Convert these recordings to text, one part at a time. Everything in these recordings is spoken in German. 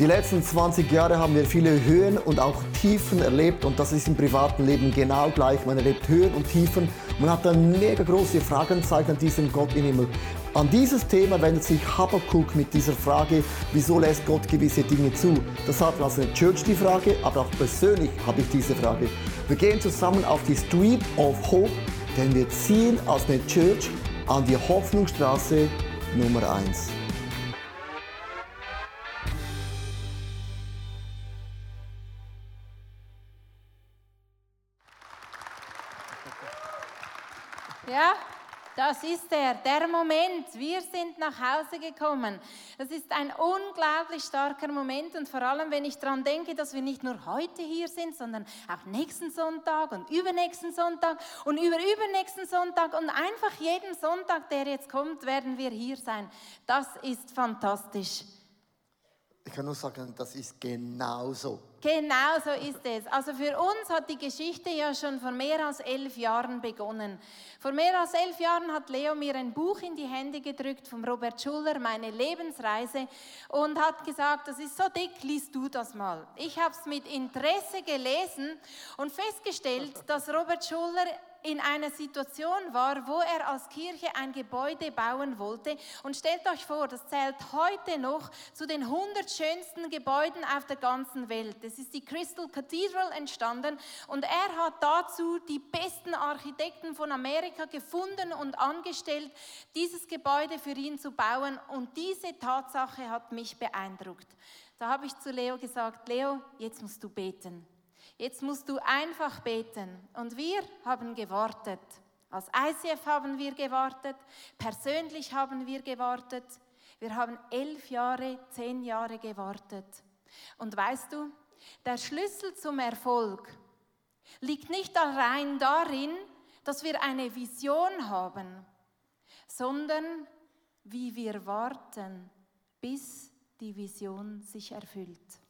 Die letzten 20 Jahre haben wir viele Höhen und auch Tiefen erlebt und das ist im privaten Leben genau gleich. Man erlebt Höhen und Tiefen. Man hat dann mega große Fragenzeichen an diesem Gott im Himmel. An dieses Thema wendet sich Habakkuk mit dieser Frage, wieso lässt Gott gewisse Dinge zu? Das hat also eine Church die Frage, aber auch persönlich habe ich diese Frage. Wir gehen zusammen auf die Street of Hope, denn wir ziehen als eine Church an die Hoffnungsstraße Nummer 1. Ja, das ist er, der Moment. Wir sind nach Hause gekommen. Das ist ein unglaublich starker Moment und vor allem, wenn ich daran denke, dass wir nicht nur heute hier sind, sondern auch nächsten Sonntag und übernächsten Sonntag und überübernächsten Sonntag und einfach jeden Sonntag, der jetzt kommt, werden wir hier sein. Das ist fantastisch. Ich kann nur sagen, das ist genauso. Genau so ist es. Also für uns hat die Geschichte ja schon vor mehr als elf Jahren begonnen. Vor mehr als elf Jahren hat Leo mir ein Buch in die Hände gedrückt von Robert Schuller, meine Lebensreise, und hat gesagt, das ist so dick, liest du das mal. Ich habe es mit Interesse gelesen und festgestellt, dass Robert Schuller in einer Situation war, wo er als Kirche ein Gebäude bauen wollte. Und stellt euch vor, das zählt heute noch zu den 100 schönsten Gebäuden auf der ganzen Welt. Es ist die Crystal Cathedral entstanden und er hat dazu die besten Architekten von Amerika gefunden und angestellt, dieses Gebäude für ihn zu bauen. Und diese Tatsache hat mich beeindruckt. Da habe ich zu Leo gesagt, Leo, jetzt musst du beten. Jetzt musst du einfach beten. Und wir haben gewartet. Als ICF haben wir gewartet. Persönlich haben wir gewartet. Wir haben elf Jahre, zehn Jahre gewartet. Und weißt du, der Schlüssel zum Erfolg liegt nicht allein darin, dass wir eine Vision haben, sondern wie wir warten, bis die Vision sich erfüllt.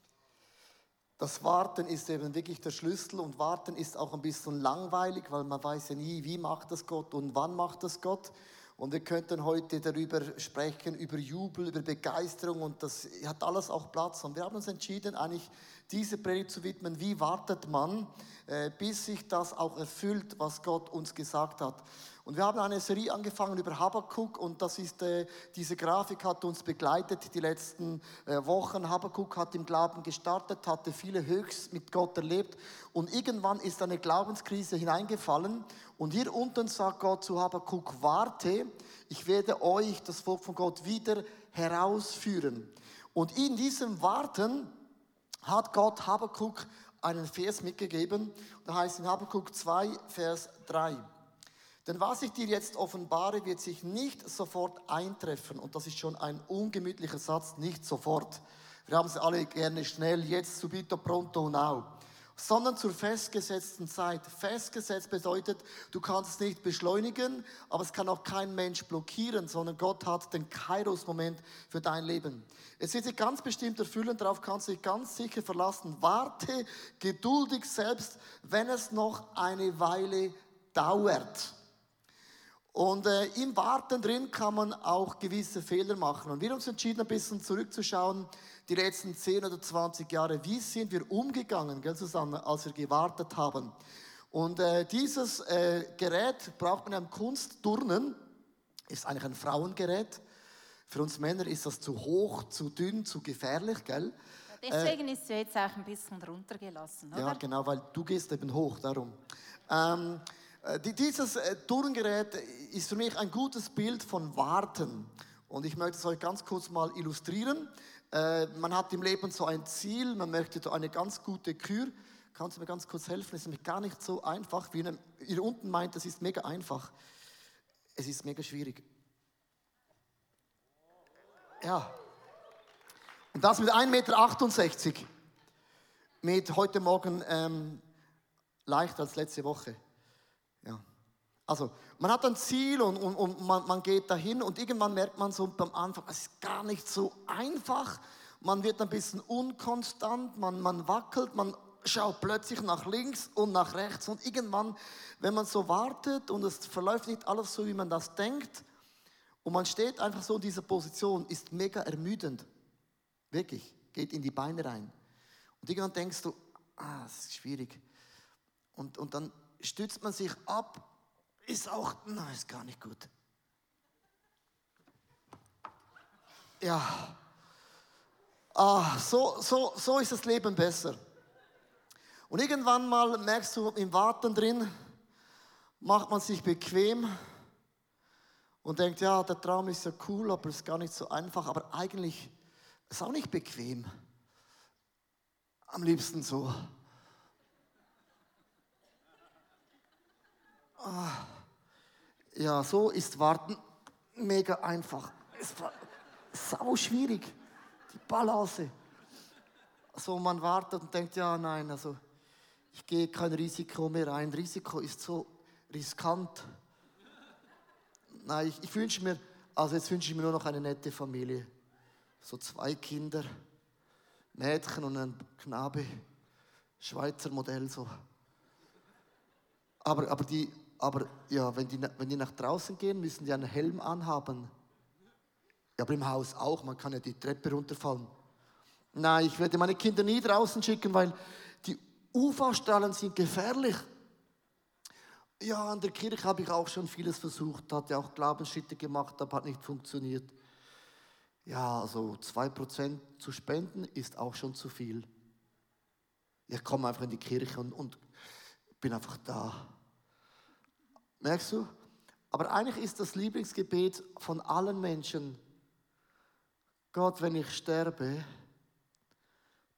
Das Warten ist eben wirklich der Schlüssel und Warten ist auch ein bisschen langweilig, weil man weiß ja nie, wie macht das Gott und wann macht das Gott. Und wir könnten heute darüber sprechen, über Jubel, über Begeisterung und das hat alles auch Platz. Und wir haben uns entschieden, eigentlich diese Predigt zu widmen, wie wartet man, äh, bis sich das auch erfüllt, was Gott uns gesagt hat. Und wir haben eine Serie angefangen über Habakkuk und das ist, äh, diese Grafik hat uns begleitet die letzten äh, Wochen. Habakkuk hat im Glauben gestartet, hatte viele Höchst mit Gott erlebt und irgendwann ist eine Glaubenskrise hineingefallen und hier unten sagt Gott zu Habakkuk, warte, ich werde euch, das Volk von Gott, wieder herausführen. Und in diesem Warten hat Gott Habakkuk einen Vers mitgegeben. Da heißt in Habakkuk 2, Vers 3. Denn was ich dir jetzt offenbare, wird sich nicht sofort eintreffen. Und das ist schon ein ungemütlicher Satz, nicht sofort. Wir haben es alle gerne schnell, jetzt subito pronto now. Sondern zur festgesetzten Zeit. Festgesetzt bedeutet, du kannst es nicht beschleunigen, aber es kann auch kein Mensch blockieren, sondern Gott hat den Kairos-Moment für dein Leben. Es wird sich ganz bestimmt erfüllen, darauf kannst du dich ganz sicher verlassen. Warte geduldig selbst, wenn es noch eine Weile dauert. Und äh, im Warten drin kann man auch gewisse Fehler machen. Und wir haben uns entschieden, ein bisschen zurückzuschauen, die letzten 10 oder 20 Jahre. Wie sind wir umgegangen, gell, Susanne, als wir gewartet haben? Und äh, dieses äh, Gerät braucht man am Kunstturnen, ist eigentlich ein Frauengerät. Für uns Männer ist das zu hoch, zu dünn, zu gefährlich, gell? Deswegen ist sie jetzt auch ein bisschen runtergelassen, oder? Ja, genau, weil du gehst eben hoch, darum. Ähm, äh, dieses äh, Turngerät ist für mich ein gutes Bild von Warten. Und ich möchte es euch ganz kurz mal illustrieren. Äh, man hat im Leben so ein Ziel, man möchte eine ganz gute Kür. Kannst du mir ganz kurz helfen? Es ist nämlich gar nicht so einfach, wie ihr- unten meint, es ist mega einfach. Es ist mega schwierig. Ja. Und das mit 1,68 Meter. Mit heute Morgen ähm, leichter als letzte Woche. Also, man hat ein Ziel und, und, und man, man geht dahin und irgendwann merkt man so beim Anfang, es ist gar nicht so einfach. Man wird ein bisschen unkonstant, man, man wackelt, man schaut plötzlich nach links und nach rechts und irgendwann, wenn man so wartet und es verläuft nicht alles so, wie man das denkt und man steht einfach so in dieser Position, ist mega ermüdend. Wirklich, geht in die Beine rein. Und irgendwann denkst du, ah, das ist schwierig. Und, und dann stützt man sich ab, ist auch, nein, ist gar nicht gut. Ja, ah, so, so, so ist das Leben besser. Und irgendwann mal merkst du im Warten drin, macht man sich bequem und denkt, ja, der Traum ist ja cool, aber es ist gar nicht so einfach. Aber eigentlich ist auch nicht bequem. Am liebsten so. Ja, so ist Warten mega einfach. Es war sau schwierig, die Balance. So, man wartet und denkt, ja, nein, also ich gehe kein Risiko mehr ein. Risiko ist so riskant. Nein, ich, ich wünsche mir, also jetzt wünsche ich mir nur noch eine nette Familie. So zwei Kinder, Mädchen und ein Knabe, Schweizer Modell so. Aber, aber, die, aber ja, wenn, die, wenn die nach draußen gehen, müssen die einen Helm anhaben. Ja, aber im Haus auch, man kann ja die Treppe runterfallen. Nein, ich werde meine Kinder nie draußen schicken, weil die UV-Strahlen sind gefährlich. Ja, an der Kirche habe ich auch schon vieles versucht, hatte auch Glaubensschritte gemacht, aber hat nicht funktioniert. Ja, also 2% zu spenden ist auch schon zu viel. Ich komme einfach in die Kirche und, und bin einfach da. Merkst du? Aber eigentlich ist das Lieblingsgebet von allen Menschen, Gott, wenn ich sterbe,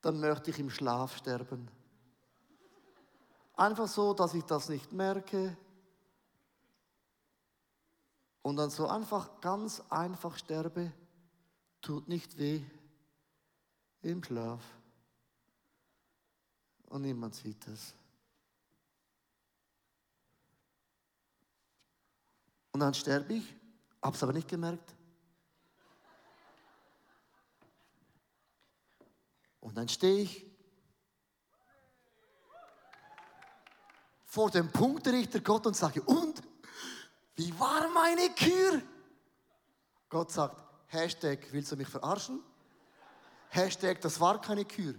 dann möchte ich im Schlaf sterben. Einfach so, dass ich das nicht merke. Und dann so einfach, ganz einfach sterbe, tut nicht weh, im Schlaf. Und niemand sieht es. Und dann sterbe ich, hab's aber nicht gemerkt. Und dann stehe ich vor dem Punkterichter Gott und sage, und, wie war meine Kür? Gott sagt, Hashtag, willst du mich verarschen? Hashtag, das war keine Kür.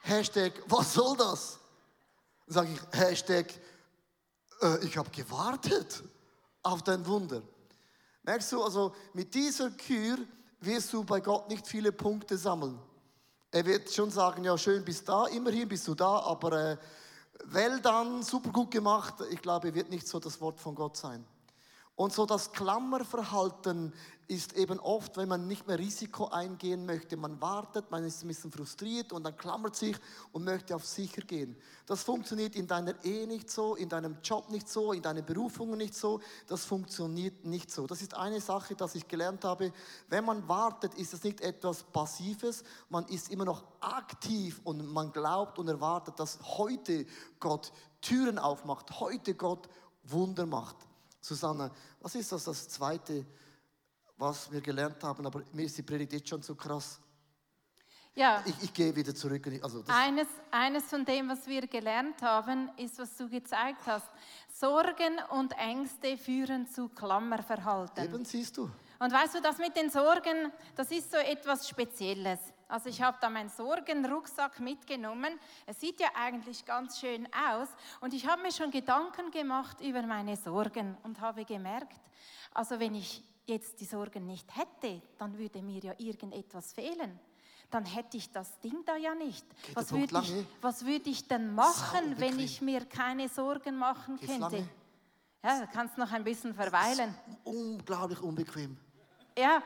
Hashtag, was soll das? Sage ich, Hashtag, äh, ich habe gewartet auf dein Wunder. Merkst du, also mit dieser Kür wirst du bei Gott nicht viele Punkte sammeln. Er wird schon sagen, ja schön, bis da, immerhin bist du da, aber äh, well dann, super gut gemacht. Ich glaube, wird nicht so das Wort von Gott sein. Und so das Klammerverhalten ist eben oft, wenn man nicht mehr Risiko eingehen möchte. Man wartet, man ist ein bisschen frustriert und dann klammert sich und möchte auf sicher gehen. Das funktioniert in deiner Ehe nicht so, in deinem Job nicht so, in deinen Berufungen nicht so. Das funktioniert nicht so. Das ist eine Sache, dass ich gelernt habe. Wenn man wartet, ist es nicht etwas Passives. Man ist immer noch aktiv und man glaubt und erwartet, dass heute Gott Türen aufmacht, heute Gott Wunder macht. Susanne, was ist das, das Zweite, was wir gelernt haben? Aber mir ist die Predigt jetzt schon zu krass. Ja. Ich, ich gehe wieder zurück. Also Eines, eines von dem, was wir gelernt haben, ist, was du gezeigt hast. Sorgen und Ängste führen zu Klammerverhalten. eben siehst du. Und weißt du, das mit den Sorgen, das ist so etwas Spezielles. Also ich habe da meinen Sorgenrucksack mitgenommen. Es sieht ja eigentlich ganz schön aus. Und ich habe mir schon Gedanken gemacht über meine Sorgen und habe gemerkt, also wenn ich jetzt die Sorgen nicht hätte, dann würde mir ja irgendetwas fehlen. Dann hätte ich das Ding da ja nicht. Geht Was würde ich, was würde ich denn machen, wenn ich mir keine Sorgen machen Geht's könnte? lange? Ja, da kannst noch ein bisschen verweilen. Unglaublich unbequem. Ja,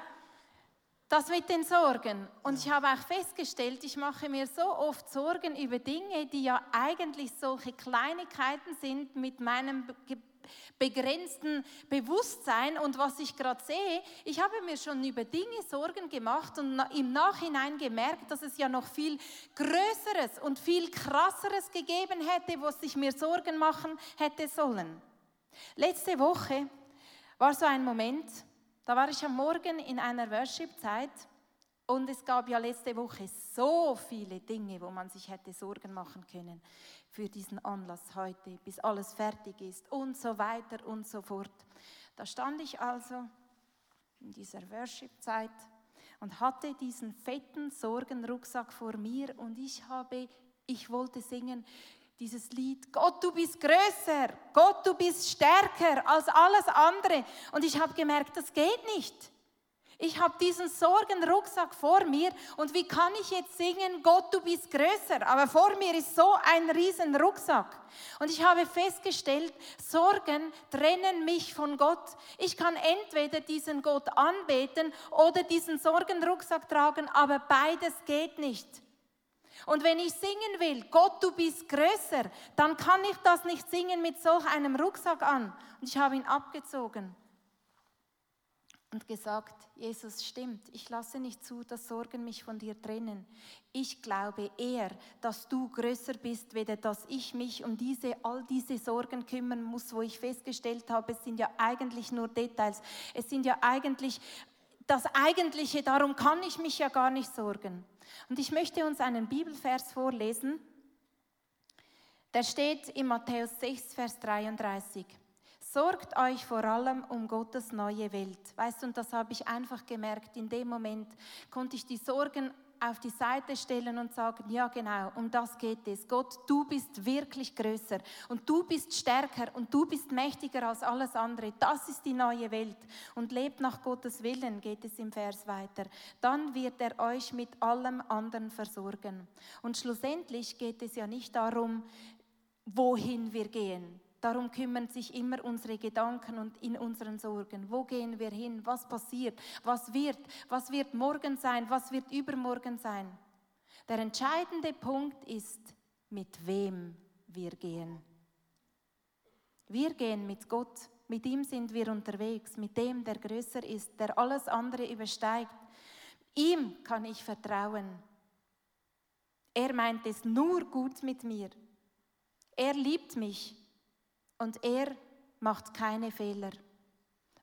das mit den Sorgen. Und ich habe auch festgestellt, ich mache mir so oft Sorgen über Dinge, die ja eigentlich solche Kleinigkeiten sind mit meinem ge- begrenzten Bewusstsein und was ich gerade sehe. Ich habe mir schon über Dinge Sorgen gemacht und im Nachhinein gemerkt, dass es ja noch viel Größeres und viel Krasseres gegeben hätte, was ich mir Sorgen machen hätte sollen. Letzte Woche war so ein Moment, da war ich am Morgen in einer Worship-Zeit und es gab ja letzte Woche so viele Dinge, wo man sich hätte Sorgen machen können für diesen Anlass heute, bis alles fertig ist und so weiter und so fort. Da stand ich also in dieser Worship-Zeit und hatte diesen fetten Sorgenrucksack vor mir und ich habe, ich wollte singen dieses Lied, Gott, du bist größer, Gott, du bist stärker als alles andere. Und ich habe gemerkt, das geht nicht. Ich habe diesen Sorgenrucksack vor mir und wie kann ich jetzt singen, Gott, du bist größer? Aber vor mir ist so ein riesen Rucksack. Und ich habe festgestellt, Sorgen trennen mich von Gott. Ich kann entweder diesen Gott anbeten oder diesen Sorgenrucksack tragen, aber beides geht nicht. Und wenn ich singen will, Gott, du bist größer, dann kann ich das nicht singen mit solch einem Rucksack an. Und ich habe ihn abgezogen und gesagt, Jesus stimmt, ich lasse nicht zu, dass Sorgen mich von dir trennen. Ich glaube eher, dass du größer bist, weder dass ich mich um diese, all diese Sorgen kümmern muss, wo ich festgestellt habe, es sind ja eigentlich nur Details. Es sind ja eigentlich das Eigentliche, darum kann ich mich ja gar nicht sorgen. Und ich möchte uns einen Bibelvers vorlesen. Der steht in Matthäus 6, Vers 33. Sorgt euch vor allem um Gottes neue Welt. Weißt du, und das habe ich einfach gemerkt. In dem Moment konnte ich die Sorgen auf die Seite stellen und sagen, ja genau, um das geht es. Gott, du bist wirklich größer und du bist stärker und du bist mächtiger als alles andere. Das ist die neue Welt. Und lebt nach Gottes Willen, geht es im Vers weiter. Dann wird er euch mit allem anderen versorgen. Und schlussendlich geht es ja nicht darum, wohin wir gehen. Darum kümmern sich immer unsere Gedanken und in unseren Sorgen. Wo gehen wir hin? Was passiert? Was wird? Was wird morgen sein? Was wird übermorgen sein? Der entscheidende Punkt ist, mit wem wir gehen. Wir gehen mit Gott. Mit ihm sind wir unterwegs. Mit dem, der größer ist, der alles andere übersteigt. Ihm kann ich vertrauen. Er meint es nur gut mit mir. Er liebt mich und er macht keine Fehler.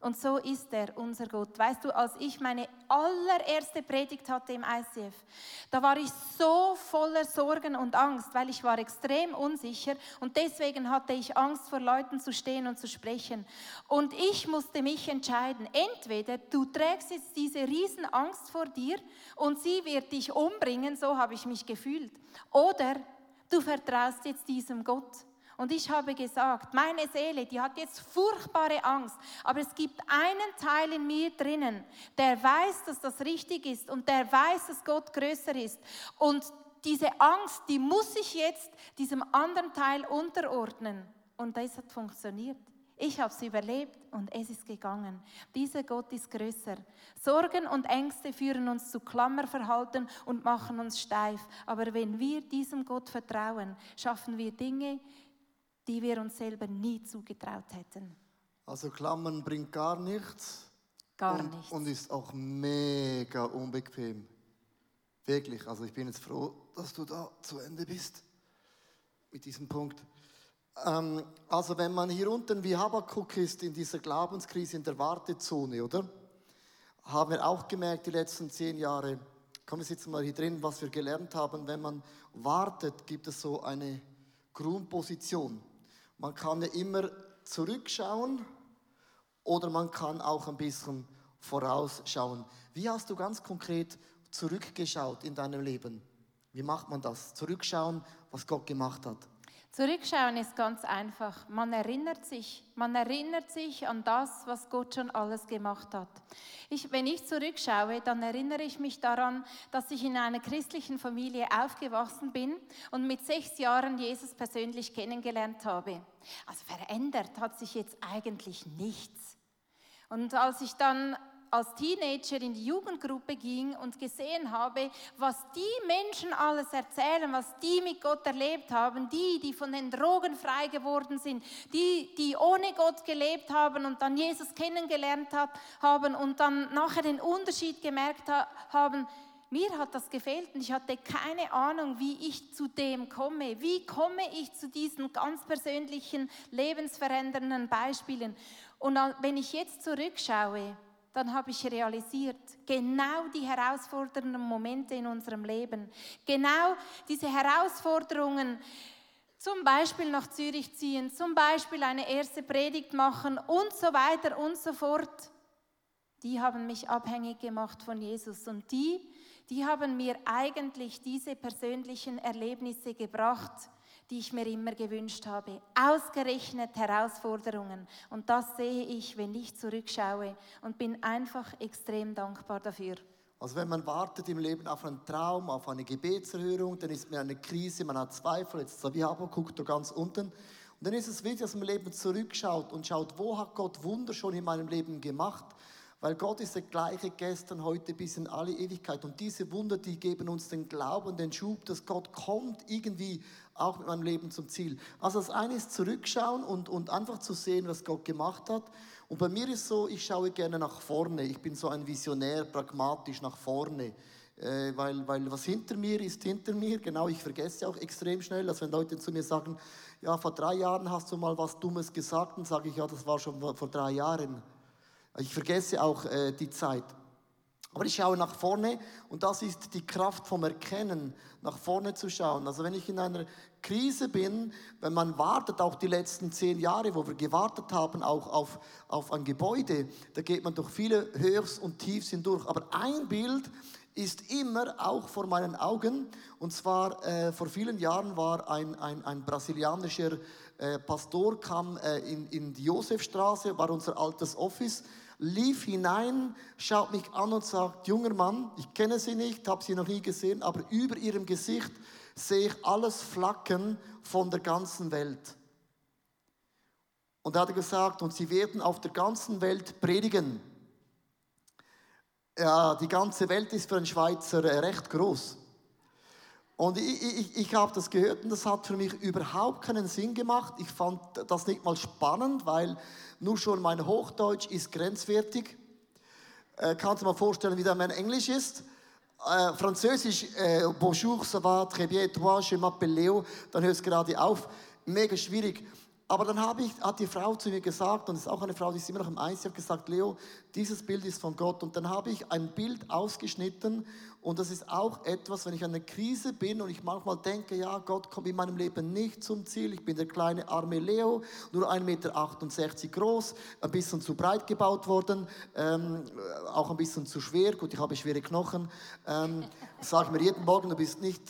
Und so ist er, unser Gott. Weißt du, als ich meine allererste Predigt hatte im ICF, da war ich so voller Sorgen und Angst, weil ich war extrem unsicher und deswegen hatte ich Angst, vor Leuten zu stehen und zu sprechen. Und ich musste mich entscheiden, entweder du trägst jetzt diese Riesenangst vor dir und sie wird dich umbringen, so habe ich mich gefühlt, oder du vertraust jetzt diesem Gott. Und ich habe gesagt, meine Seele, die hat jetzt furchtbare Angst, aber es gibt einen Teil in mir drinnen, der weiß, dass das richtig ist und der weiß, dass Gott größer ist. Und diese Angst, die muss ich jetzt diesem anderen Teil unterordnen. Und das hat funktioniert. Ich habe es überlebt und es ist gegangen. Dieser Gott ist größer. Sorgen und Ängste führen uns zu Klammerverhalten und machen uns steif. Aber wenn wir diesem Gott vertrauen, schaffen wir Dinge, die wir uns selber nie zugetraut hätten. Also Klammern bringt gar nichts. Gar und, nichts. Und ist auch mega unbequem. Wirklich. Also ich bin jetzt froh, dass du da zu Ende bist mit diesem Punkt. Ähm, also wenn man hier unten wie Habakkuk ist in dieser Glaubenskrise in der Wartezone, oder? Haben wir auch gemerkt die letzten zehn Jahre, Komm, wir sitzen mal hier drin, was wir gelernt haben. Wenn man wartet, gibt es so eine Grundposition. Man kann ja immer zurückschauen oder man kann auch ein bisschen vorausschauen. Wie hast du ganz konkret zurückgeschaut in deinem Leben? Wie macht man das? Zurückschauen, was Gott gemacht hat. Zurückschauen ist ganz einfach. Man erinnert sich, man erinnert sich an das, was Gott schon alles gemacht hat. Ich, wenn ich zurückschaue, dann erinnere ich mich daran, dass ich in einer christlichen Familie aufgewachsen bin und mit sechs Jahren Jesus persönlich kennengelernt habe. Also verändert hat sich jetzt eigentlich nichts. Und als ich dann als Teenager in die Jugendgruppe ging und gesehen habe, was die Menschen alles erzählen, was die mit Gott erlebt haben, die, die von den Drogen frei geworden sind, die, die ohne Gott gelebt haben und dann Jesus kennengelernt hat, haben und dann nachher den Unterschied gemerkt haben, mir hat das gefehlt und ich hatte keine Ahnung, wie ich zu dem komme. Wie komme ich zu diesen ganz persönlichen, lebensverändernden Beispielen? Und wenn ich jetzt zurückschaue, dann habe ich realisiert, genau die herausfordernden Momente in unserem Leben, genau diese Herausforderungen, zum Beispiel nach Zürich ziehen, zum Beispiel eine erste Predigt machen und so weiter und so fort, die haben mich abhängig gemacht von Jesus. Und die, die haben mir eigentlich diese persönlichen Erlebnisse gebracht, die ich mir immer gewünscht habe. Ausgerechnet Herausforderungen. Und das sehe ich, wenn ich zurückschaue und bin einfach extrem dankbar dafür. Also wenn man wartet im Leben auf einen Traum, auf eine Gebetserhörung, dann ist man eine Krise, man hat Zweifel, jetzt so wie guckt da ganz unten. Und dann ist es wichtig, dass man im Leben zurückschaut und schaut, wo hat Gott Wunder schon in meinem Leben gemacht weil Gott ist der gleiche gestern, heute bis in alle Ewigkeit. Und diese Wunder, die geben uns den Glauben, den Schub, dass Gott kommt irgendwie auch mit meinem Leben zum Ziel. Also das eine ist zurückschauen und, und einfach zu sehen, was Gott gemacht hat. Und bei mir ist so, ich schaue gerne nach vorne. Ich bin so ein Visionär, pragmatisch nach vorne. Äh, weil, weil was hinter mir ist hinter mir. Genau, ich vergesse auch extrem schnell. Also wenn Leute zu mir sagen, ja, vor drei Jahren hast du mal was Dummes gesagt, dann sage ich, ja, das war schon vor drei Jahren. Ich vergesse auch äh, die Zeit. Aber ich schaue nach vorne und das ist die Kraft vom Erkennen, nach vorne zu schauen. Also wenn ich in einer Krise bin, wenn man wartet, auch die letzten zehn Jahre, wo wir gewartet haben, auch auf, auf ein Gebäude, da geht man durch viele Höchst und Tiefs hindurch. Aber ein Bild ist immer auch vor meinen Augen. Und zwar äh, vor vielen Jahren war ein, ein, ein brasilianischer äh, Pastor, kam äh, in, in die Josefstraße, war unser altes Office lief hinein, schaut mich an und sagt, junger Mann, ich kenne Sie nicht, habe Sie noch nie gesehen, aber über Ihrem Gesicht sehe ich alles Flacken von der ganzen Welt. Und er hat gesagt, und Sie werden auf der ganzen Welt predigen. Ja, die ganze Welt ist für einen Schweizer äh, recht groß. Und ich, ich, ich habe das gehört und das hat für mich überhaupt keinen Sinn gemacht. Ich fand das nicht mal spannend, weil nur schon mein Hochdeutsch ist grenzwertig. Äh, kannst du mal vorstellen, wie da mein Englisch ist? Äh, Französisch, äh, bonjour, ça va, très bien, toi, je m'appelle Leo, dann hört es gerade auf. Mega schwierig. Aber dann habe ich, hat die Frau zu mir gesagt, und es ist auch eine Frau, die ist immer noch im ICF, gesagt, Leo, dieses Bild ist von Gott. Und dann habe ich ein Bild ausgeschnitten und das ist auch etwas, wenn ich an einer Krise bin und ich manchmal denke, ja, Gott kommt in meinem Leben nicht zum Ziel. Ich bin der kleine arme Leo, nur 1,68 Meter groß, ein bisschen zu breit gebaut worden, ähm, auch ein bisschen zu schwer. Gut, ich habe schwere Knochen. Ähm, sag mir jeden Morgen, du bist nicht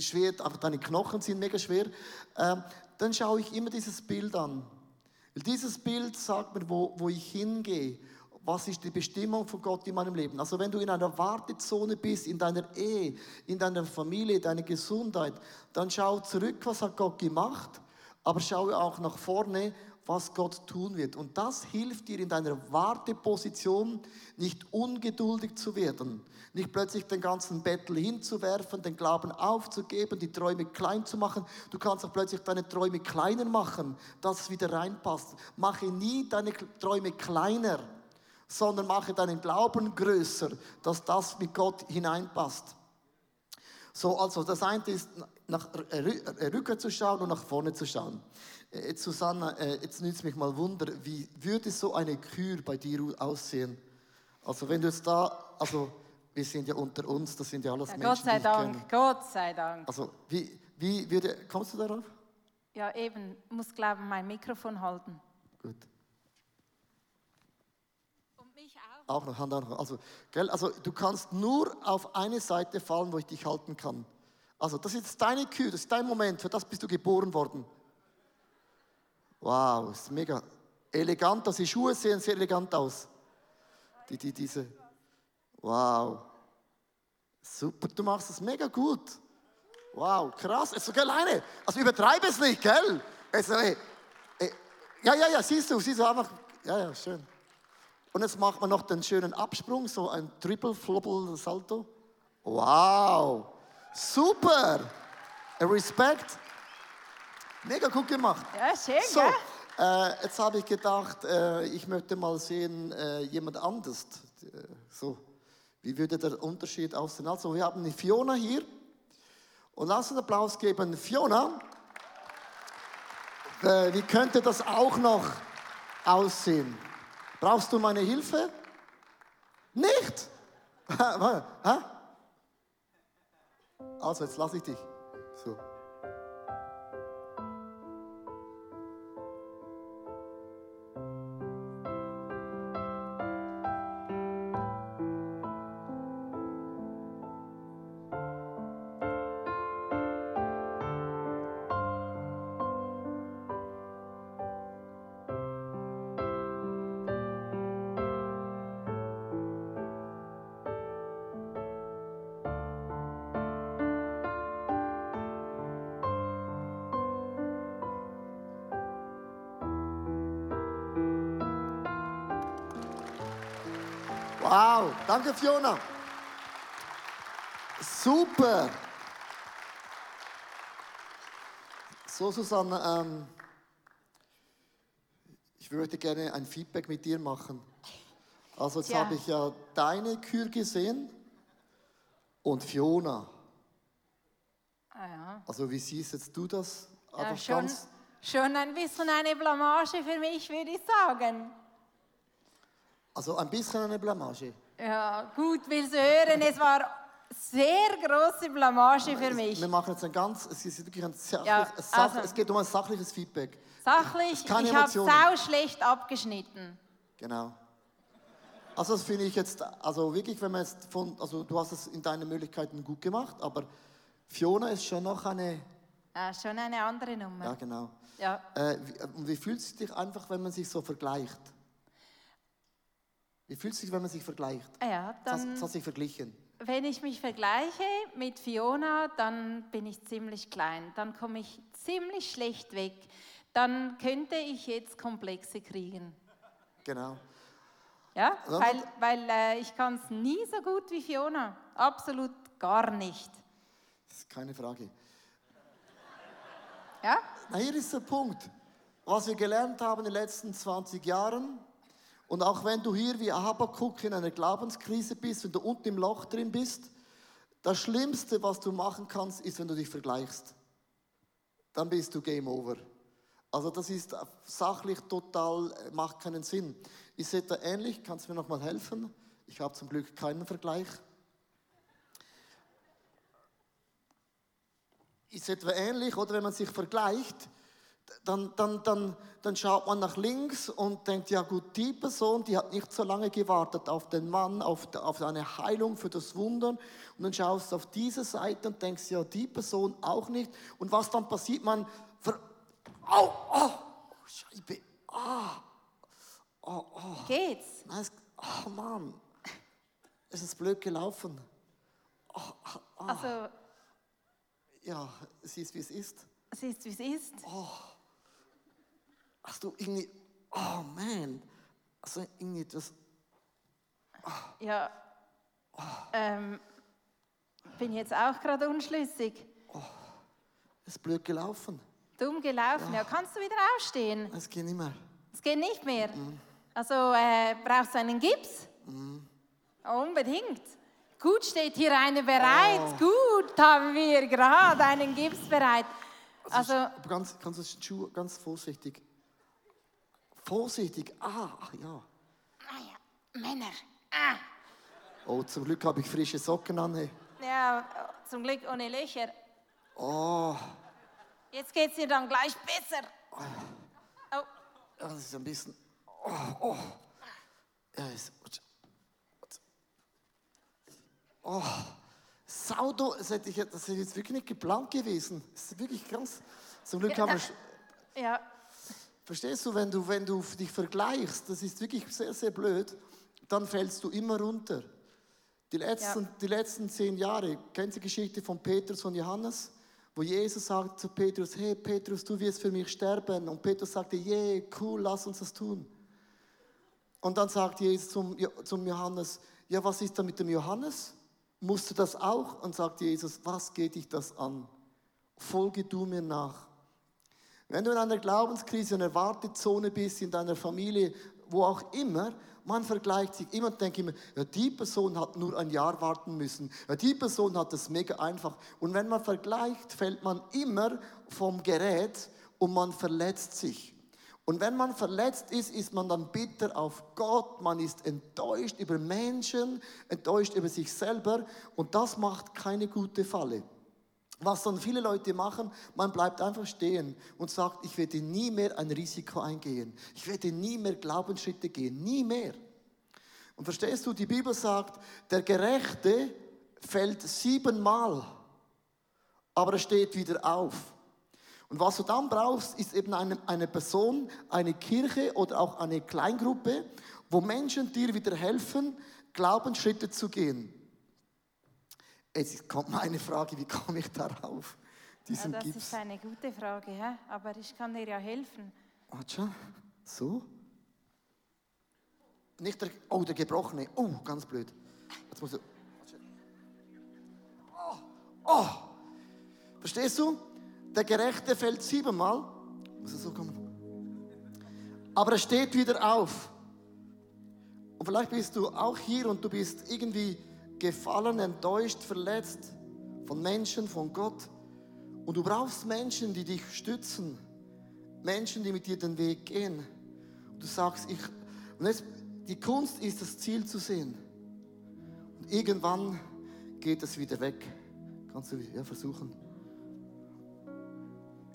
schwer, aber deine Knochen sind mega schwer. Ähm, dann schaue ich immer dieses Bild an. Dieses Bild sagt mir, wo, wo ich hingehe was ist die Bestimmung von Gott in meinem Leben. Also wenn du in einer Wartezone bist, in deiner Ehe, in deiner Familie, deiner Gesundheit, dann schau zurück, was hat Gott gemacht, aber schau auch nach vorne, was Gott tun wird. Und das hilft dir in deiner Warteposition nicht ungeduldig zu werden, nicht plötzlich den ganzen Bettel hinzuwerfen, den Glauben aufzugeben, die Träume klein zu machen. Du kannst auch plötzlich deine Träume kleiner machen, dass es wieder reinpasst. Mache nie deine Träume kleiner sondern mache deinen Glauben größer, dass das mit Gott hineinpasst. So, also das eine ist, nach Rücken zu schauen und nach vorne zu schauen. Äh, jetzt, Susanna, äh, jetzt es mich mal Wunder, wie würde so eine Kür bei dir aussehen? Also wenn du jetzt da, also wir sind ja unter uns, das sind ja alles Ja, Menschen, Gott sei Dank, kenne. Gott sei Dank. Also, wie, wie würde, kommst du darauf? Ja, eben, muss glauben, mein Mikrofon halten. Gut. Und mich auch. Auch noch, Hand auch noch. Also, gell, also, du kannst nur auf eine Seite fallen, wo ich dich halten kann. Also, das ist deine Kühe, das ist dein Moment, für das bist du geboren worden. Wow, ist mega elegant. Also, die Schuhe sehen sehr elegant aus. Die, die, diese. Wow. Super, du machst es mega gut. Wow, krass. Also, gell, eine. Also, übertreibe es nicht, gell? Also, ey, ey, ja, ja, ja, siehst du, siehst du einfach. Ja, ja, schön. Und jetzt macht man noch den schönen Absprung, so ein Triple Flobble Salto. Wow, super. Respekt. Mega gut gemacht. Ja, schön, So, gell? äh, jetzt habe ich gedacht, äh, ich möchte mal sehen, äh, jemand anders. Äh, so, wie würde der Unterschied aussehen? Also, wir haben Fiona hier. Und lass uns Applaus geben. Fiona, äh, wie könnte das auch noch aussehen? Brauchst du meine Hilfe? Nicht? Also, jetzt lasse ich dich. Wow, danke Fiona. Super. So, Susanne, ähm, ich würde gerne ein Feedback mit dir machen. Also jetzt habe ich ja deine Kür gesehen und Fiona. Ah, ja. Also wie siehst jetzt du das? Ja, schon, schon ein bisschen eine Blamage für mich, würde ich sagen. Also ein bisschen eine Blamage. Ja, gut, willst du hören, es war sehr große Blamage für mich. Wir machen jetzt ein ganz, es ist wirklich ein sachlich, Ja, also- es geht um ein sachliches Feedback. Sachlich, Keine ich habe sau schlecht abgeschnitten. Genau. Also das finde ich jetzt, also wirklich, wenn man jetzt von, also du hast es in deinen Möglichkeiten gut gemacht, aber Fiona ist schon noch eine, Ja, schon eine andere Nummer. ja genau. Ja. Äh, wie, und wie fühlt es sich einfach, wenn man sich so vergleicht? Wie fühlt es sich, wenn man sich vergleicht? Ah Ja, dann, was hat sich verglichen? wenn ich mich vergleiche mit Fiona, dann bin ich ziemlich klein. Dann komme ich ziemlich schlecht weg. Dann könnte ich jetzt Komplexe kriegen. Genau. Ja, Ja, weil, weil äh, ich kann es nie so gut wie Fiona. Absolut gar nicht. Das ist keine Frage. Ja? Na, hier ist der Punkt. Was wir gelernt haben in den letzten 20 Jahren, und auch wenn du hier wie Habakuk in einer Glaubenskrise bist, wenn du unten im Loch drin bist, das Schlimmste, was du machen kannst, ist, wenn du dich vergleichst. Dann bist du Game Over. Also das ist sachlich total, äh, macht keinen Sinn. Ich sehe da ähnlich, kannst du mir noch mal helfen? Ich habe zum Glück keinen Vergleich. ist etwa ähnlich, oder wenn man sich vergleicht, dann, dann, dann, dann schaut man nach links und denkt, ja gut, die Person, die hat nicht so lange gewartet auf den Mann, auf, auf eine Heilung für das Wunder. Und dann schaust du auf diese Seite und denkst, ja, die Person auch nicht. Und was dann passiert, man, ver au, oh, Scheibe, ah, oh, oh. Geht's? Nein, es, oh Mann, es ist blöd gelaufen. Also, Ja, es ist, wie es ist. es ist, wie es ist. Hast du irgendwie, oh man, also irgendwie das, Ja. Ähm, bin jetzt auch gerade unschlüssig. ist blöd gelaufen. Dumm gelaufen. Ja, kannst du wieder aufstehen? Es geht nicht mehr. Es geht nicht mehr. Also äh, brauchst du einen Gips? Unbedingt. Gut steht hier einer bereit. Gut haben wir gerade einen Gips bereit. Also, Aber ganz, du Schuh ganz vorsichtig. Vorsichtig, ah, ach ja. naja, Männer. Ah. Oh, zum Glück habe ich frische Socken an. Hey. Ja, zum Glück ohne Löcher. Oh, Jetzt geht's dir dann gleich besser. Oh, das ist ein bisschen. Oh, oh. Ja, ist, oh, Saudo, das, hätte ich, das ist jetzt wirklich nicht geplant gewesen. Das ist wirklich krass. Zum Glück haben wir. ja. Verstehst du, wenn du, wenn du dich vergleichst, das ist wirklich sehr, sehr blöd, dann fällst du immer runter. Die letzten, Ja. die letzten zehn Jahre, kennst du die Geschichte von Petrus und Johannes? Wo Jesus sagt zu Petrus, hey Petrus, du wirst für mich sterben. Und Petrus sagte, yeah, cool, lass uns das tun. Und dann sagt Jesus zum, zum Johannes, ja, was ist da mit dem Johannes? Musst du das auch? Und sagt Jesus, was geht dich das an? Folge du mir nach. Wenn du in einer Glaubenskrise, in einer Wartezone bist, in deiner Familie, wo auch immer, man vergleicht sich immer und denkt immer, ja, die Person hat nur ein Jahr warten müssen. Ja, die Person hat es mega einfach. Und wenn man vergleicht, fällt man immer vom Gerät und man verletzt sich. Und wenn man verletzt ist, ist man dann bitter auf Gott, man ist enttäuscht über Menschen, enttäuscht über sich selber und das macht keine gute Falle. Was dann viele Leute machen, man bleibt einfach stehen und sagt, ich werde nie mehr ein Risiko eingehen. Ich werde nie mehr Glaubensschritte gehen. Nie mehr. Und verstehst du, die Bibel sagt, der Gerechte fällt siebenmal, aber er steht wieder auf. Und was du dann brauchst, ist eben eine, eine Person, eine Kirche oder auch eine Kleingruppe, wo Menschen dir wieder helfen, Glaubensschritte zu gehen. Jetzt kommt meine Frage, wie komme ich darauf? ja, Diesen das Gips. ist eine gute Frage, hä? aber ich kann dir ja helfen. Warte schon. So? Nicht der, oh, der Gebrochene. Oh, ganz blöd. Jetzt muss er. Oh, oh. Verstehst du? Der Gerechte fällt siebenmal. Muss er so kommen. Aber er steht wieder auf. Und vielleicht bist du auch hier und du bist irgendwie gefallen, enttäuscht, verletzt von Menschen, von Gott. Und du brauchst Menschen, die dich stützen. Menschen, die mit dir den Weg gehen. Und du sagst, ich. Und jetzt, die Kunst ist, das Ziel zu sehen. Und irgendwann geht es wieder weg. Kannst du ja versuchen?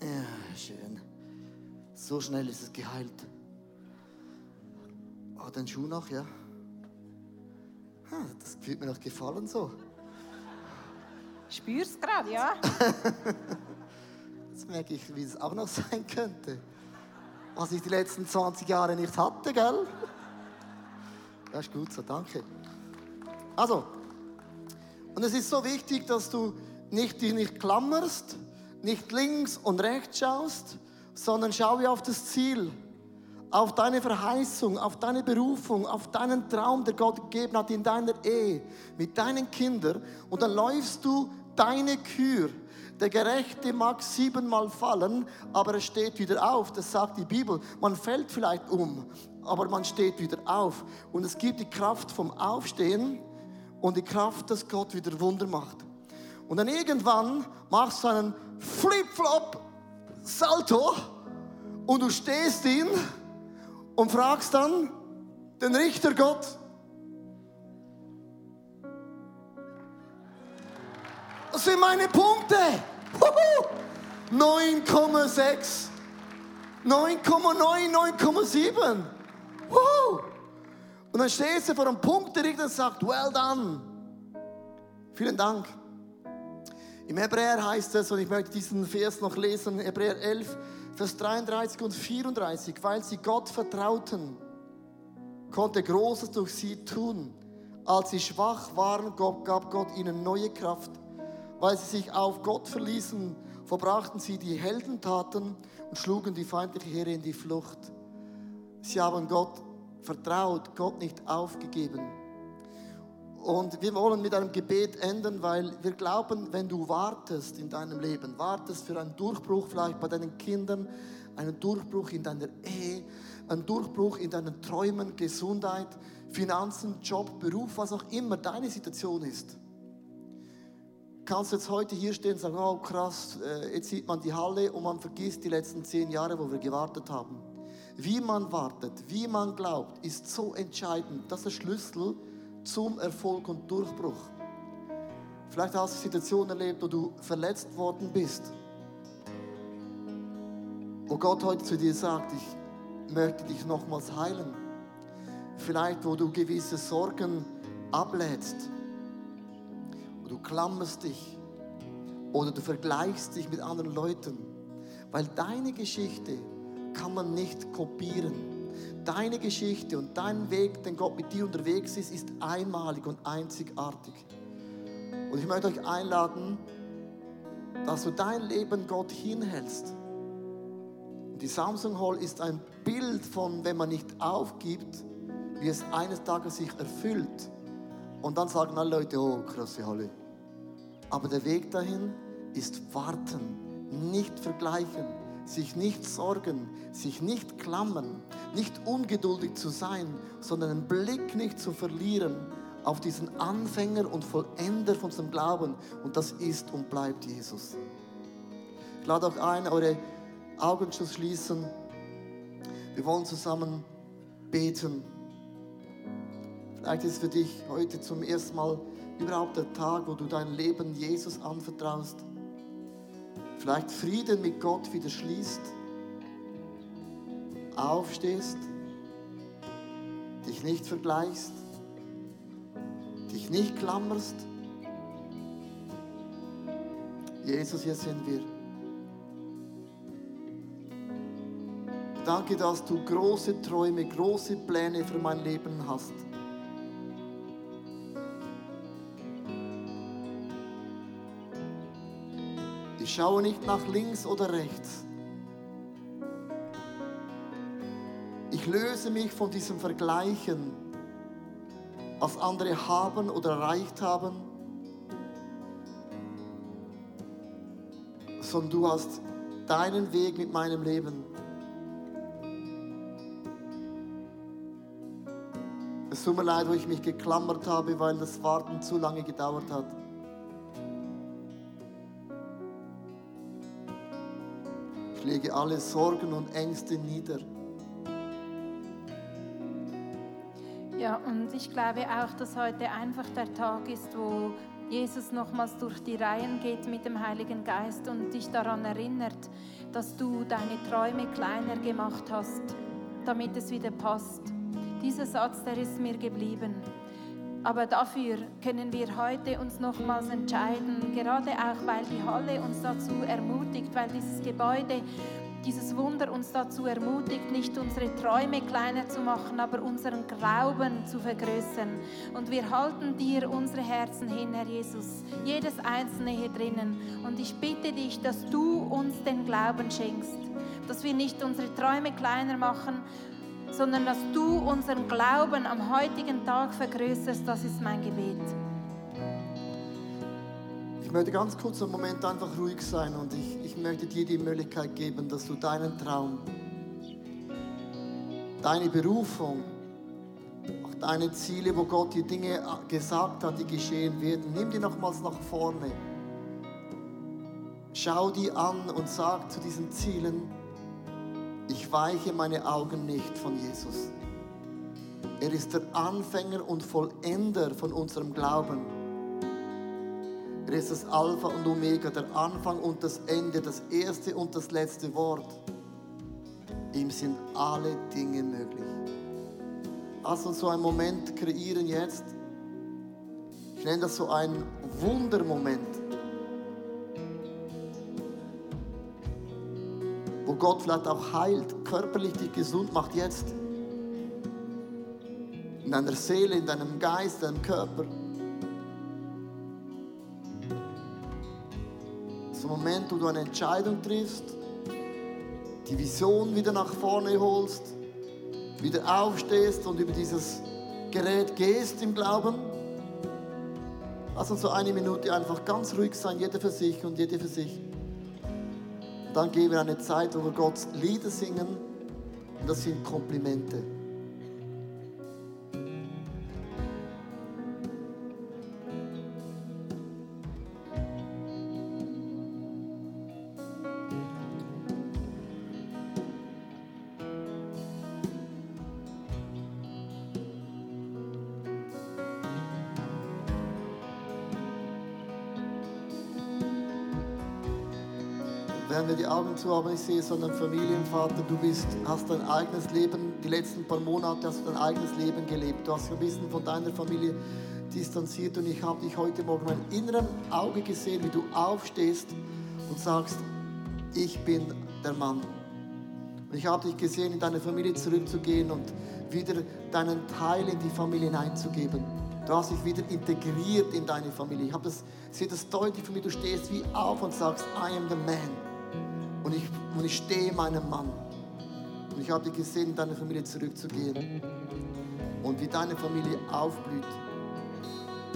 Ja, schön. So schnell ist es geheilt. Oh, den Schuh noch, ja. Ah, das wird mir noch gefallen so. Spürst gerade, ja? Jetzt merke ich, wie es auch noch sein könnte. Was ich die letzten 20 Jahre nicht hatte, gell? Das ist gut so, danke. Also, und es ist so wichtig, dass du nicht, dich nicht klammerst, nicht links und rechts schaust, sondern schau auf das Ziel, auf deine Verheißung, auf deine Berufung, auf deinen Traum, der Gott gegeben hat in deiner Ehe, mit deinen Kindern. Und dann läufst du deine Kür. Der Gerechte mag siebenmal fallen, aber er steht wieder auf. Das sagt die Bibel. Man fällt vielleicht um, aber man steht wieder auf. Und es gibt die Kraft vom Aufstehen und die Kraft, dass Gott wieder Wunder macht. Und dann irgendwann machst du einen Flip-Flop-Salto und du stehst ihn und fragst dann den Richter Gott, das sind meine Punkte. Huhu. 9,6, 9,9, 9,7. Wuhu. Und dann stehst du vor einem Punkterichter und sagst, well done. Vielen Dank. Im Hebräer heißt es, und ich möchte diesen Vers noch lesen, Hebräer 11, Vers 33 und 34, weil sie Gott vertrauten, konnte Großes durch sie tun. Als sie schwach waren, gab Gott ihnen neue Kraft. Weil sie sich auf Gott verließen, verbrachten sie die Heldentaten und schlugen die feindliche Heere in die Flucht. Sie haben Gott vertraut, Gott nicht aufgegeben. Und wir wollen mit einem Gebet enden, weil wir glauben, wenn du wartest in deinem Leben, wartest für einen Durchbruch vielleicht bei deinen Kindern, einen Durchbruch in deiner Ehe, einen Durchbruch in deinen Träumen, Gesundheit, Finanzen, Job, Beruf, was auch immer deine Situation ist. Kannst du jetzt heute hier stehen und sagen, oh krass, äh, jetzt sieht man die Halle und man vergisst die letzten zehn Jahre, wo wir gewartet haben. Wie man wartet, wie man glaubt, ist so entscheidend. Das ist der Schlüssel zum Erfolg und Durchbruch. Vielleicht hast du Situationen erlebt, wo du verletzt worden bist. Wo Gott heute zu dir sagt, ich möchte dich nochmals heilen. Vielleicht, wo du gewisse Sorgen ablädst. Wo du klammerst dich. Oder du vergleichst dich mit anderen Leuten. Weil deine Geschichte kann man nicht kopieren. Deine Geschichte und dein Weg, den Gott mit dir unterwegs ist, ist einmalig und einzigartig. Und ich möchte euch einladen, dass du dein Leben Gott hinhältst. Und die Samsung Hall ist ein Bild von, wenn man nicht aufgibt, wie es eines Tages sich erfüllt. Und dann sagen alle Leute, oh, krasse Halle. Aber der Weg dahin ist warten, nicht vergleichen, sich nicht sorgen, sich nicht klammern, nicht ungeduldig zu sein, sondern den Blick nicht zu verlieren auf diesen Anfänger und Vollender von unserem Glauben. Und das ist und bleibt Jesus. Ich lade auch ein, eure Augen zu schließen. Wir wollen zusammen beten. Vielleicht ist für dich heute zum ersten Mal überhaupt der Tag, wo du dein Leben Jesus anvertraust. Vielleicht Frieden mit Gott wieder schließt. Aufstehst, dich nicht vergleichst, dich nicht klammerst. Jesus, hier sind wir. Danke, dass du große Träume, große Pläne für mein Leben hast. Schaue nicht nach links oder rechts. Ich löse mich von diesem Vergleichen, was andere haben oder erreicht haben, sondern du hast deinen Weg mit meinem Leben. Es tut mir leid, wo ich mich geklammert habe, weil das Warten zu lange gedauert hat. Ich lege alle Sorgen und Ängste nieder. Ja, und ich glaube auch, dass heute einfach der Tag ist, wo Jesus nochmals durch die Reihen geht mit dem Heiligen Geist und dich daran erinnert, dass du deine Träume kleiner gemacht hast, damit es wieder passt. Dieser Satz, der ist mir geblieben. Aber dafür können wir heute uns nochmals entscheiden, gerade auch weil die Halle uns dazu ermutigt, weil dieses Gebäude, dieses Wunder uns dazu ermutigt, nicht unsere Träume kleiner zu machen, aber unseren Glauben zu vergrößern. Und wir halten dir unsere Herzen hin, Herr Jesus, jedes einzelne hier drinnen. Und ich bitte dich, dass du uns den Glauben schenkst, dass wir nicht unsere Träume kleiner machen, sondern dass du unseren Glauben am heutigen Tag vergrößerst. Das ist mein Gebet. Ich möchte ganz kurz einen Moment einfach ruhig sein und ich, ich möchte dir die Möglichkeit geben, dass du deinen Traum, deine Berufung, auch deine Ziele, wo Gott dir Dinge gesagt hat, die geschehen werden, nimm die nochmals nach vorne. Schau die an und sag zu diesen Zielen, ich weiche meine Augen nicht von Jesus. Er ist der Anfänger und Vollender von unserem Glauben. Er ist das Alpha und Omega, der Anfang und das Ende, das erste und das letzte Wort. Ihm sind alle Dinge möglich. Lass uns so einen Moment kreieren jetzt. Ich nenne das so ein Wundermoment. Gott vielleicht auch heilt, körperlich dich gesund macht jetzt. In deiner Seele, in deinem Geist, in deinem Körper. Ein Moment, wo du eine Entscheidung triffst, die Vision wieder nach vorne holst, wieder aufstehst und über dieses Gerät gehst im Glauben. Lass uns so eine Minute einfach ganz ruhig sein, jeder für sich und jede für sich. Dann gehen wir eine Zeit, wo wir Gott Lieder singen. Und das sind Komplimente. Augen zu haben, ich sehe so einen Familienvater, du bist, hast dein eigenes Leben, die letzten paar Monate hast du dein eigenes Leben gelebt. Du hast ein bisschen von deiner Familie distanziert und ich habe dich heute Morgen mein inneren Auge gesehen, wie du aufstehst und sagst, ich bin der Mann. Und ich habe dich gesehen, in deine Familie zurückzugehen und wieder deinen Teil in die Familie hineinzugeben. Du hast dich wieder integriert in deine Familie. Ich habe das, sehe das deutlich für mich. Du stehst wie auf und sagst, I am the man. Und ich, stehe meinem Mann. Und ich habe dich gesehen, in deine Familie zurückzugehen. Und wie deine Familie aufblüht.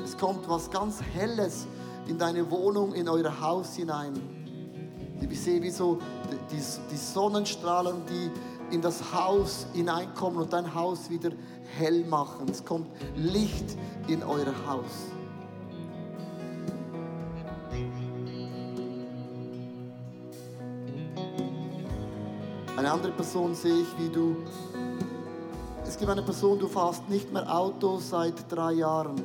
Es kommt was ganz Helles in deine Wohnung, in euer Haus hinein. Ich sehe wie so die, die Sonnenstrahlen, die in das Haus hineinkommen und dein Haus wieder hell machen. Es kommt Licht in euer Haus. Eine andere Person sehe ich, wie du. Es gibt eine Person, du fährst nicht mehr Auto seit drei Jahren.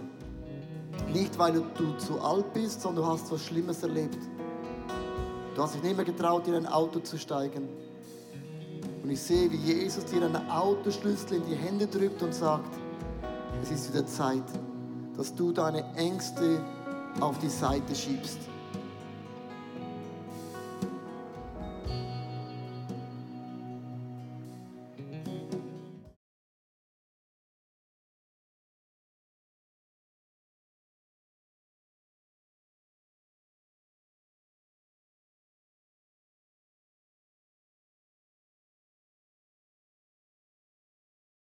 Nicht, weil du zu alt bist, sondern du hast was Schlimmes erlebt. Du hast dich nicht mehr getraut, in ein Auto zu steigen. Und ich sehe, wie Jesus dir einen Autoschlüssel in die Hände drückt und sagt, es ist wieder Zeit, dass du deine Ängste auf die Seite schiebst